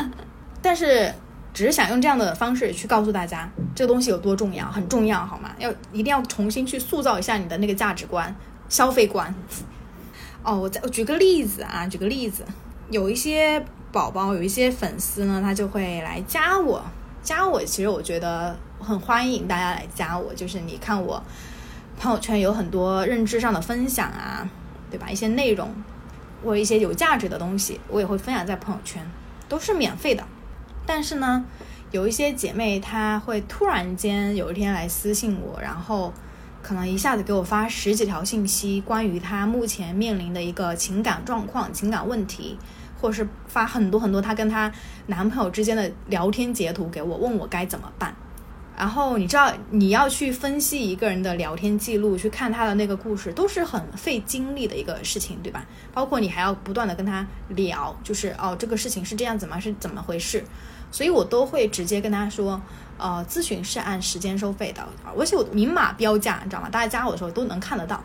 [laughs] 但是只是想用这样的方式去告诉大家，这个东西有多重要，很重要，好吗？要一定要重新去塑造一下你的那个价值观、消费观。哦，我再我举个例子啊，举个例子，有一些宝宝，有一些粉丝呢，他就会来加我，加我，其实我觉得。很欢迎大家来加我，就是你看我朋友圈有很多认知上的分享啊，对吧？一些内容或一些有价值的东西，我也会分享在朋友圈，都是免费的。但是呢，有一些姐妹她会突然间有一天来私信我，然后可能一下子给我发十几条信息，关于她目前面临的一个情感状况、情感问题，或是发很多很多她跟她男朋友之间的聊天截图给我，问我该怎么办。然后你知道你要去分析一个人的聊天记录，去看他的那个故事，都是很费精力的一个事情，对吧？包括你还要不断的跟他聊，就是哦，这个事情是这样子吗？是怎么回事？所以我都会直接跟他说，呃，咨询是按时间收费的，而且我明码标价，你知道吗？大家加我的时候都能看得到。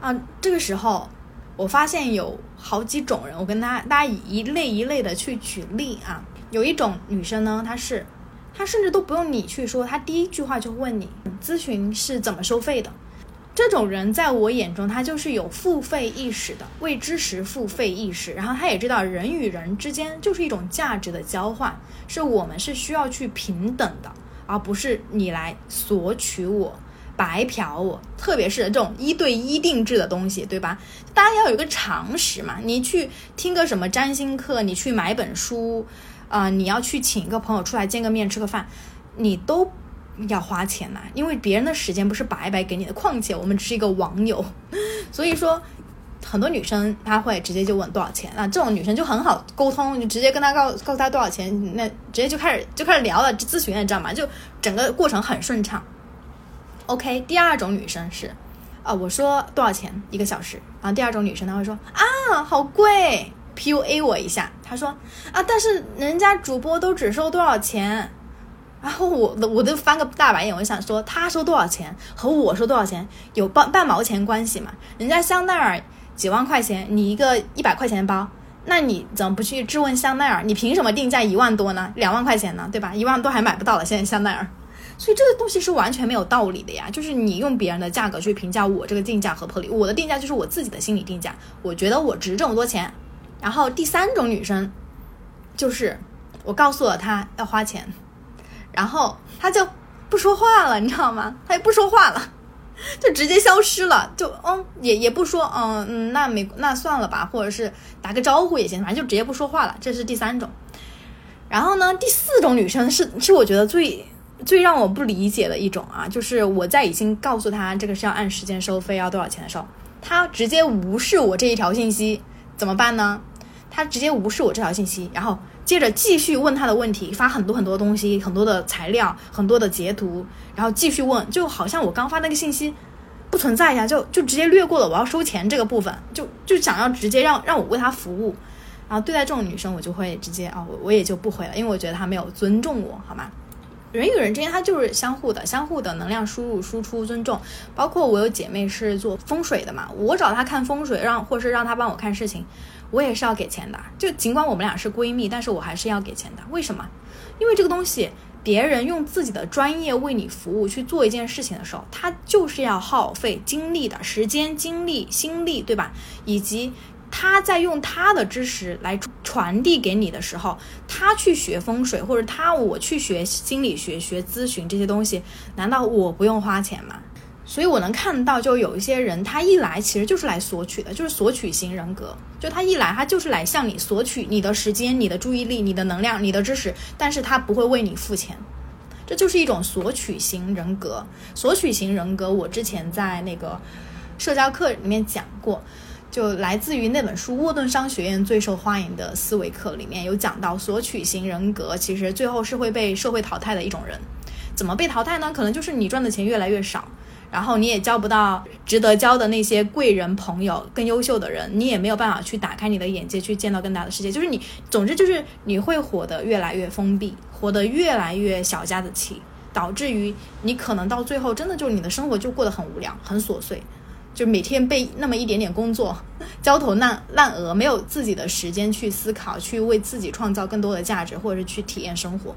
啊，这个时候我发现有好几种人，我跟他大家一类一类的去举例啊。有一种女生呢，她是。他甚至都不用你去说，他第一句话就问你咨询是怎么收费的。这种人在我眼中，他就是有付费意识的，为知识付费意识。然后他也知道人与人之间就是一种价值的交换，是我们是需要去平等的，而不是你来索取我、白嫖我。特别是这种一对一定制的东西，对吧？大家要有一个常识嘛。你去听个什么占星课，你去买本书。啊，你要去请一个朋友出来见个面吃个饭，你都要花钱呐，因为别人的时间不是白白给你的。况且我们只是一个网友，[laughs] 所以说，很多女生她会直接就问多少钱，那这种女生就很好沟通，你直接跟她告告诉她多少钱，那直接就开始就开始聊了，咨询你知道吗？就整个过程很顺畅。OK，第二种女生是，啊，我说多少钱一个小时，然后第二种女生她会说啊，好贵，PUA 我一下，他说啊，但是人家主播都只收多少钱。然后我我都翻个大白眼，我想说，他收多少钱和我收多少钱有半半毛钱关系吗？人家香奈儿几万块钱，你一个一百块钱包，那你怎么不去质问香奈儿？你凭什么定价一万多呢？两万块钱呢？对吧？一万多还买不到了，现在香奈儿，所以这个东西是完全没有道理的呀。就是你用别人的价格去评价我这个定价合不合理？我的定价就是我自己的心理定价，我觉得我值这么多钱。然后第三种女生，就是我告诉了她要花钱。然后她就不说话了，你知道吗？她也不说话了，就直接消失了，就嗯，也也不说，嗯嗯，那没那算了吧，或者是打个招呼也行，反正就直接不说话了。这是第三种。然后呢，第四种女生是是我觉得最最让我不理解的一种啊，就是我在已经告诉他这个是要按时间收费，要多少钱的时候，他直接无视我这一条信息，怎么办呢？他直接无视我这条信息，然后。接着继续问他的问题，发很多很多东西，很多的材料，很多的截图，然后继续问，就好像我刚发那个信息不存在一样，就就直接略过了我要收钱这个部分，就就想要直接让让我为他服务，然后对待这种女生，我就会直接啊，我我也就不回了，因为我觉得他没有尊重我，好吗？人与人之间，他就是相互的，相互的能量输入、输出、尊重。包括我有姐妹是做风水的嘛，我找她看风水，让或是让她帮我看事情，我也是要给钱的。就尽管我们俩是闺蜜，但是我还是要给钱的。为什么？因为这个东西，别人用自己的专业为你服务去做一件事情的时候，他就是要耗费精力的，时间、精力、心力，对吧？以及。他在用他的知识来传递给你的时候，他去学风水，或者他我去学心理学、学咨询这些东西，难道我不用花钱吗？所以我能看到，就有一些人，他一来其实就是来索取的，就是索取型人格。就他一来，他就是来向你索取你的时间、你的注意力、你的能量、你的知识，但是他不会为你付钱，这就是一种索取型人格。索取型人格，我之前在那个社交课里面讲过。就来自于那本书《沃顿商学院最受欢迎的思维课》里面有讲到，索取型人格其实最后是会被社会淘汰的一种人。怎么被淘汰呢？可能就是你赚的钱越来越少，然后你也交不到值得交的那些贵人朋友、更优秀的人，你也没有办法去打开你的眼界，去见到更大的世界。就是你，总之就是你会活得越来越封闭，活得越来越小家子气，导致于你可能到最后真的就是你的生活就过得很无聊、很琐碎。就每天被那么一点点工作 [laughs] 焦头烂烂额，没有自己的时间去思考，去为自己创造更多的价值，或者是去体验生活。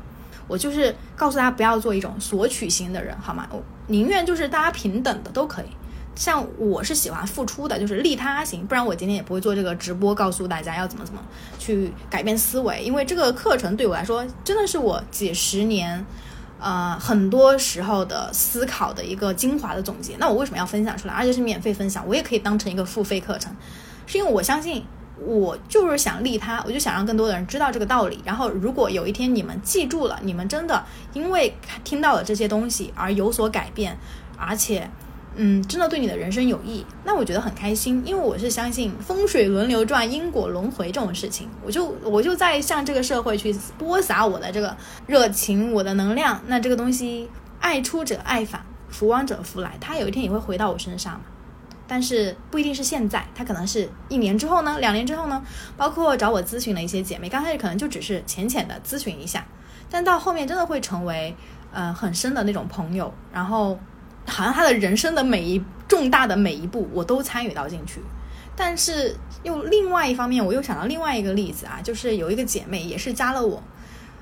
我就是告诉大家不要做一种索取型的人，好吗？我宁愿就是大家平等的都可以。像我是喜欢付出的，就是利他型，不然我今天也不会做这个直播，告诉大家要怎么怎么去改变思维。因为这个课程对我来说，真的是我几十年。呃，很多时候的思考的一个精华的总结。那我为什么要分享出来？而且是免费分享，我也可以当成一个付费课程，是因为我相信，我就是想利他，我就想让更多的人知道这个道理。然后，如果有一天你们记住了，你们真的因为听到了这些东西而有所改变，而且。嗯，真的对你的人生有益，那我觉得很开心，因为我是相信风水轮流转、因果轮回这种事情，我就我就在向这个社会去播撒我的这个热情、我的能量。那这个东西，爱出者爱返，福往者福来，它有一天也会回到我身上但是不一定是现在，它可能是一年之后呢，两年之后呢。包括找我咨询的一些姐妹，刚开始可能就只是浅浅的咨询一下，但到后面真的会成为呃很深的那种朋友，然后。好像他的人生的每一重大的每一步，我都参与到进去。但是又另外一方面，我又想到另外一个例子啊，就是有一个姐妹也是加了我，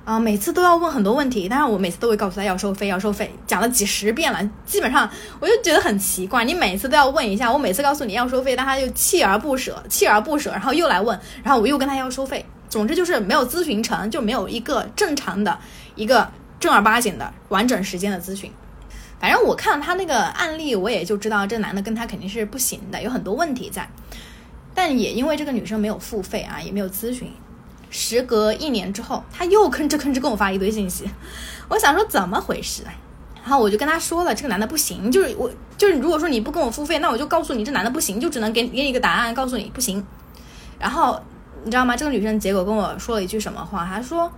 啊，每次都要问很多问题，但是我每次都会告诉她要收费，要收费，讲了几十遍了，基本上我就觉得很奇怪，你每次都要问一下，我每次告诉你要收费，但她就锲而不舍，锲而不舍，然后又来问，然后我又跟她要收费，总之就是没有咨询成就没有一个正常的一个正儿八经的完整时间的咨询。反正我看了他那个案例，我也就知道这男的跟他肯定是不行的，有很多问题在。但也因为这个女生没有付费啊，也没有咨询，时隔一年之后，他又吭哧吭哧跟我发一堆信息。我想说怎么回事？然后我就跟他说了，这个男的不行，就是我就是如果说你不跟我付费，那我就告诉你这男的不行，就只能给给你一个答案，告诉你不行。然后你知道吗？这个女生结果跟我说了一句什么话？她说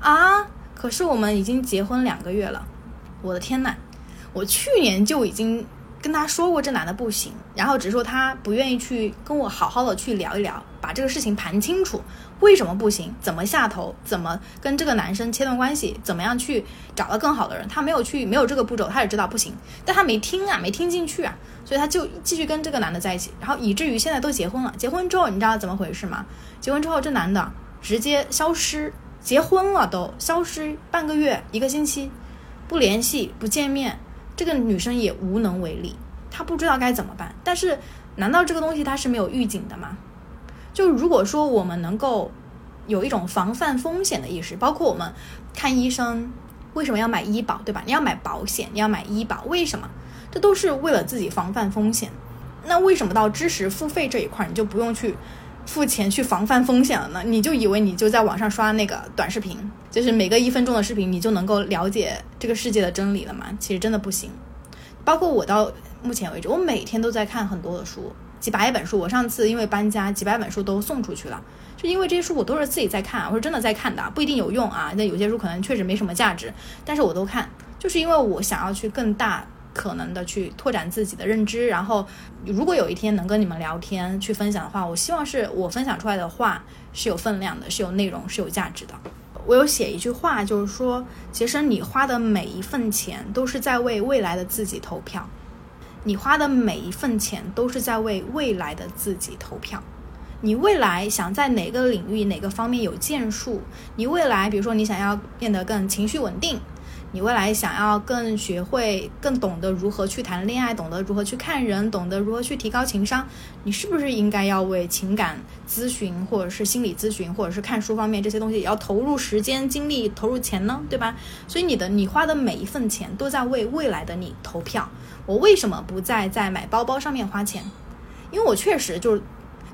啊，可是我们已经结婚两个月了。我的天呐，我去年就已经。跟他说过这男的不行，然后只是说他不愿意去跟我好好的去聊一聊，把这个事情盘清楚，为什么不行，怎么下头，怎么跟这个男生切断关系，怎么样去找到更好的人，他没有去，没有这个步骤，他也知道不行，但他没听啊，没听进去啊，所以他就继续跟这个男的在一起，然后以至于现在都结婚了，结婚之后你知道怎么回事吗？结婚之后这男的直接消失，结婚了都消失半个月一个星期，不联系不见面。这个女生也无能为力，她不知道该怎么办。但是，难道这个东西它是没有预警的吗？就如果说我们能够有一种防范风险的意识，包括我们看医生，为什么要买医保，对吧？你要买保险，你要买医保，为什么？这都是为了自己防范风险。那为什么到知识付费这一块，你就不用去？付钱去防范风险了呢？你就以为你就在网上刷那个短视频，就是每个一分钟的视频，你就能够了解这个世界的真理了吗？其实真的不行。包括我到目前为止，我每天都在看很多的书，几百本书。我上次因为搬家，几百本书都送出去了，就因为这些书我都是自己在看，我是真的在看的，不一定有用啊。那有些书可能确实没什么价值，但是我都看，就是因为我想要去更大。可能的去拓展自己的认知，然后如果有一天能跟你们聊天去分享的话，我希望是我分享出来的话是有分量的，是有内容，是有价值的。我有写一句话，就是说，其实你花的每一份钱都是在为未来的自己投票，你花的每一份钱都是在为未来的自己投票。你未来想在哪个领域、哪个方面有建树？你未来，比如说你想要变得更情绪稳定。你未来想要更学会、更懂得如何去谈恋爱，懂得如何去看人，懂得如何去提高情商，你是不是应该要为情感咨询，或者是心理咨询，或者是看书方面这些东西也要投入时间、精力、投入钱呢？对吧？所以你的你花的每一份钱都在为未来的你投票。我为什么不再在买包包上面花钱？因为我确实就是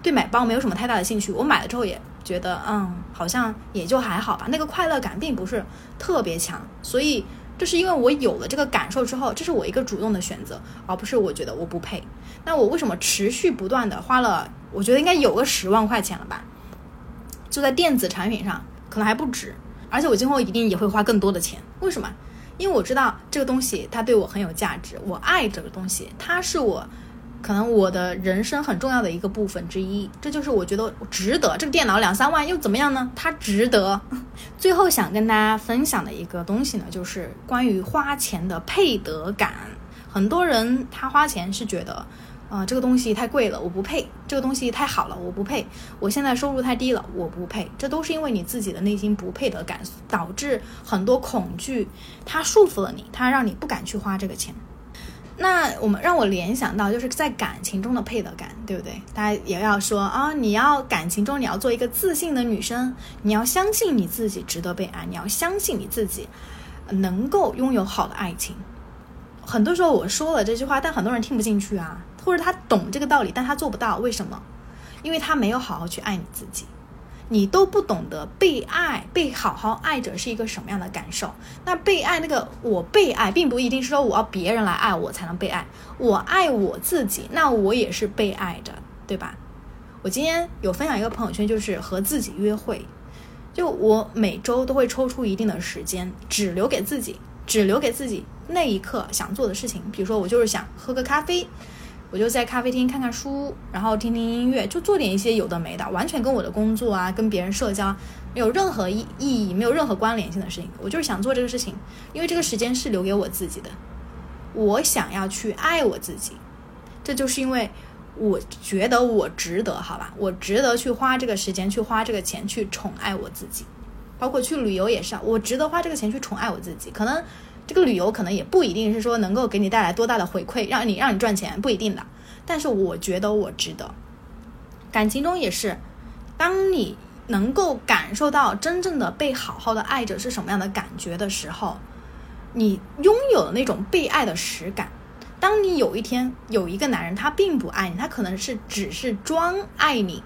对买包没有什么太大的兴趣。我买了之后也。觉得嗯，好像也就还好吧，那个快乐感并不是特别强，所以这是因为我有了这个感受之后，这是我一个主动的选择，而不是我觉得我不配。那我为什么持续不断的花了，我觉得应该有个十万块钱了吧，就在电子产品上，可能还不止，而且我今后一定也会花更多的钱。为什么？因为我知道这个东西它对我很有价值，我爱这个东西，它是我。可能我的人生很重要的一个部分之一，这就是我觉得值得。这个电脑两三万又怎么样呢？它值得。[laughs] 最后想跟大家分享的一个东西呢，就是关于花钱的配得感。很多人他花钱是觉得，啊，这个东西太贵了，我不配；这个东西太好了，我不配；我现在收入太低了，我不配。这都是因为你自己的内心不配得感，导致很多恐惧，它束缚了你，它让你不敢去花这个钱。那我们让我联想到，就是在感情中的配得感，对不对？大家也要说啊，你要感情中你要做一个自信的女生，你要相信你自己值得被爱，你要相信你自己能够拥有好的爱情。很多时候我说了这句话，但很多人听不进去啊，或者他懂这个道理，但他做不到，为什么？因为他没有好好去爱你自己。你都不懂得被爱、被好好爱着是一个什么样的感受？那被爱，那个我被爱，并不一定是说我要别人来爱我才能被爱，我爱我自己，那我也是被爱着，对吧？我今天有分享一个朋友圈，就是和自己约会，就我每周都会抽出一定的时间，只留给自己，只留给自己那一刻想做的事情。比如说，我就是想喝个咖啡。我就在咖啡厅看看书，然后听听音乐，就做点一些有的没的，完全跟我的工作啊、跟别人社交没有任何意意义、没有任何关联性的事情。我就是想做这个事情，因为这个时间是留给我自己的。我想要去爱我自己，这就是因为我觉得我值得，好吧？我值得去花这个时间，去花这个钱，去宠爱我自己。包括去旅游也是啊，我值得花这个钱去宠爱我自己。可能。这个旅游可能也不一定是说能够给你带来多大的回馈，让你让你赚钱不一定的。但是我觉得我值得。感情中也是，当你能够感受到真正的被好好的爱着是什么样的感觉的时候，你拥有的那种被爱的实感。当你有一天有一个男人他并不爱你，他可能是只是装爱你，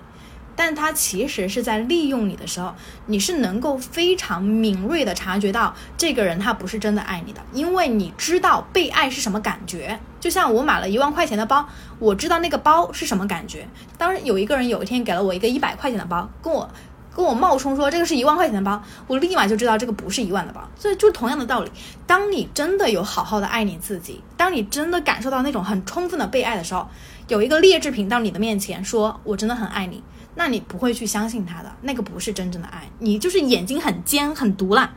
但他其实是在利用你的时候，你是能够非常敏锐的察觉到这个人他不是真的爱你的，因为你知道被爱是什么感觉。就像我买了一万块钱的包，我知道那个包是什么感觉。当有一个人有一天给了我一个一百块钱的包，跟我跟我冒充说这个是一万块钱的包，我立马就知道这个不是一万的包。所以就同样的道理，当你真的有好好的爱你自己，当你真的感受到那种很充分的被爱的时候，有一个劣质品到你的面前说我真的很爱你。那你不会去相信他的，那个不是真正的爱，你就是眼睛很尖很毒辣。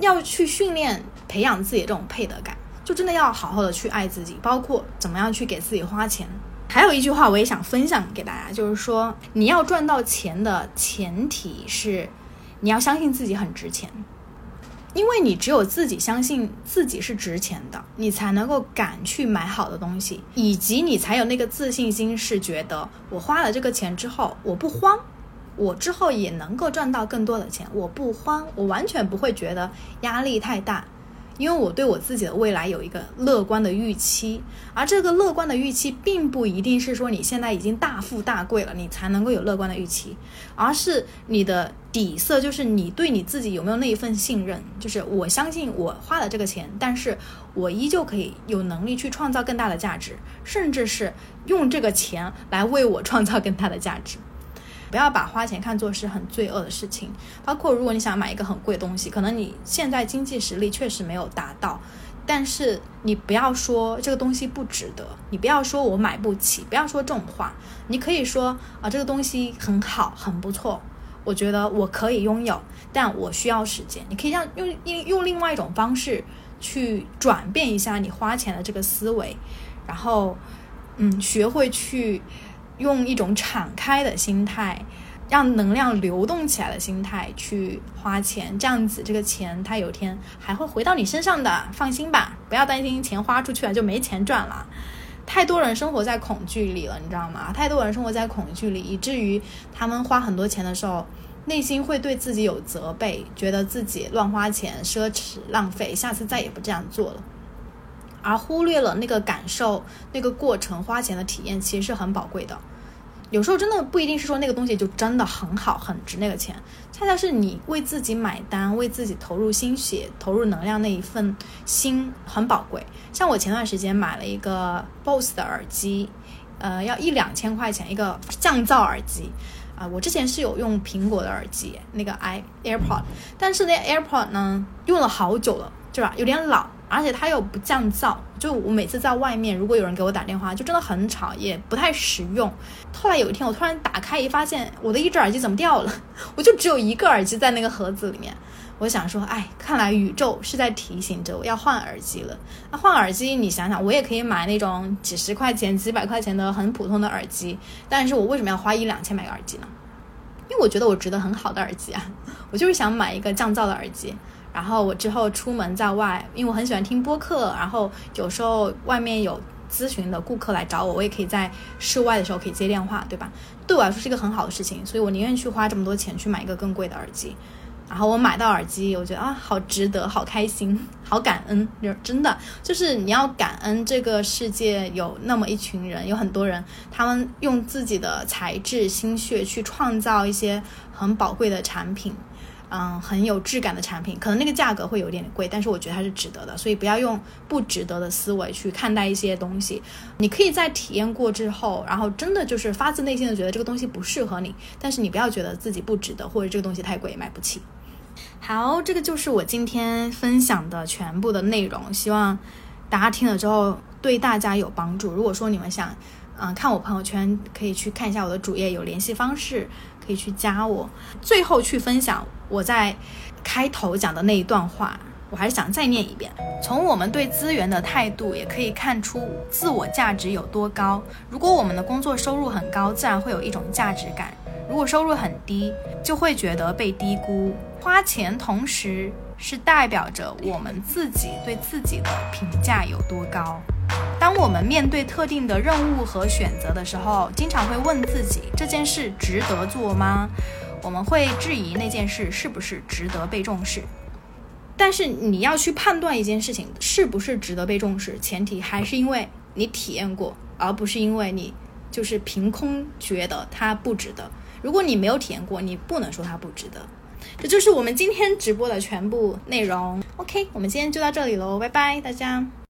要去训练培养自己的这种配得感，就真的要好好的去爱自己，包括怎么样去给自己花钱。还有一句话我也想分享给大家，就是说你要赚到钱的前提是你要相信自己很值钱。因为你只有自己相信自己是值钱的，你才能够敢去买好的东西，以及你才有那个自信心，是觉得我花了这个钱之后我不慌，我之后也能够赚到更多的钱，我不慌，我完全不会觉得压力太大。因为我对我自己的未来有一个乐观的预期，而这个乐观的预期并不一定是说你现在已经大富大贵了，你才能够有乐观的预期，而是你的底色就是你对你自己有没有那一份信任，就是我相信我花了这个钱，但是我依旧可以有能力去创造更大的价值，甚至是用这个钱来为我创造更大的价值。不要把花钱看作是很罪恶的事情，包括如果你想买一个很贵的东西，可能你现在经济实力确实没有达到，但是你不要说这个东西不值得，你不要说我买不起，不要说这种话，你可以说啊这个东西很好，很不错，我觉得我可以拥有，但我需要时间。你可以让用用用另外一种方式去转变一下你花钱的这个思维，然后嗯，学会去。用一种敞开的心态，让能量流动起来的心态去花钱，这样子这个钱它有天还会回到你身上的，放心吧，不要担心钱花出去了就没钱赚了。太多人生活在恐惧里了，你知道吗？太多人生活在恐惧里，以至于他们花很多钱的时候，内心会对自己有责备，觉得自己乱花钱、奢侈、浪费，下次再也不这样做了。而忽略了那个感受，那个过程花钱的体验其实是很宝贵的。有时候真的不一定是说那个东西就真的很好很值那个钱，恰恰是你为自己买单、为自己投入心血、投入能量那一份心很宝贵。像我前段时间买了一个 BOSS 的耳机，呃，要一两千块钱一个降噪耳机啊。我之前是有用苹果的耳机，那个 i AirPod，但是那 AirPod 呢用了好久了，是吧？有点老。而且它又不降噪，就我每次在外面，如果有人给我打电话，就真的很吵，也不太实用。后来有一天，我突然打开一发现，我的一只耳机怎么掉了？[laughs] 我就只有一个耳机在那个盒子里面。我想说，哎，看来宇宙是在提醒着我要换耳机了。那换耳机，你想想，我也可以买那种几十块钱、几百块钱的很普通的耳机，但是我为什么要花一两千买个耳机呢？因为我觉得我值得很好的耳机啊，[laughs] 我就是想买一个降噪的耳机。然后我之后出门在外，因为我很喜欢听播客，然后有时候外面有咨询的顾客来找我，我也可以在室外的时候可以接电话，对吧？对我来说是一个很好的事情，所以我宁愿去花这么多钱去买一个更贵的耳机。然后我买到耳机，我觉得啊，好值得，好开心，[laughs] 好感恩，真的就是你要感恩这个世界有那么一群人，有很多人，他们用自己的才智、心血去创造一些很宝贵的产品。嗯，很有质感的产品，可能那个价格会有点贵，但是我觉得它是值得的，所以不要用不值得的思维去看待一些东西。你可以在体验过之后，然后真的就是发自内心的觉得这个东西不适合你，但是你不要觉得自己不值得，或者这个东西太贵买不起。好，这个就是我今天分享的全部的内容，希望大家听了之后对大家有帮助。如果说你们想，嗯，看我朋友圈，可以去看一下我的主页有联系方式。可以去加我，最后去分享我在开头讲的那一段话，我还是想再念一遍。从我们对资源的态度，也可以看出自我价值有多高。如果我们的工作收入很高，自然会有一种价值感；如果收入很低，就会觉得被低估。花钱同时是代表着我们自己对自己的评价有多高。当我们面对特定的任务和选择的时候，经常会问自己：这件事值得做吗？我们会质疑那件事是不是值得被重视。但是你要去判断一件事情是不是值得被重视，前提还是因为你体验过，而不是因为你就是凭空觉得它不值得。如果你没有体验过，你不能说它不值得。这就是我们今天直播的全部内容。OK，我们今天就到这里喽，拜拜，大家。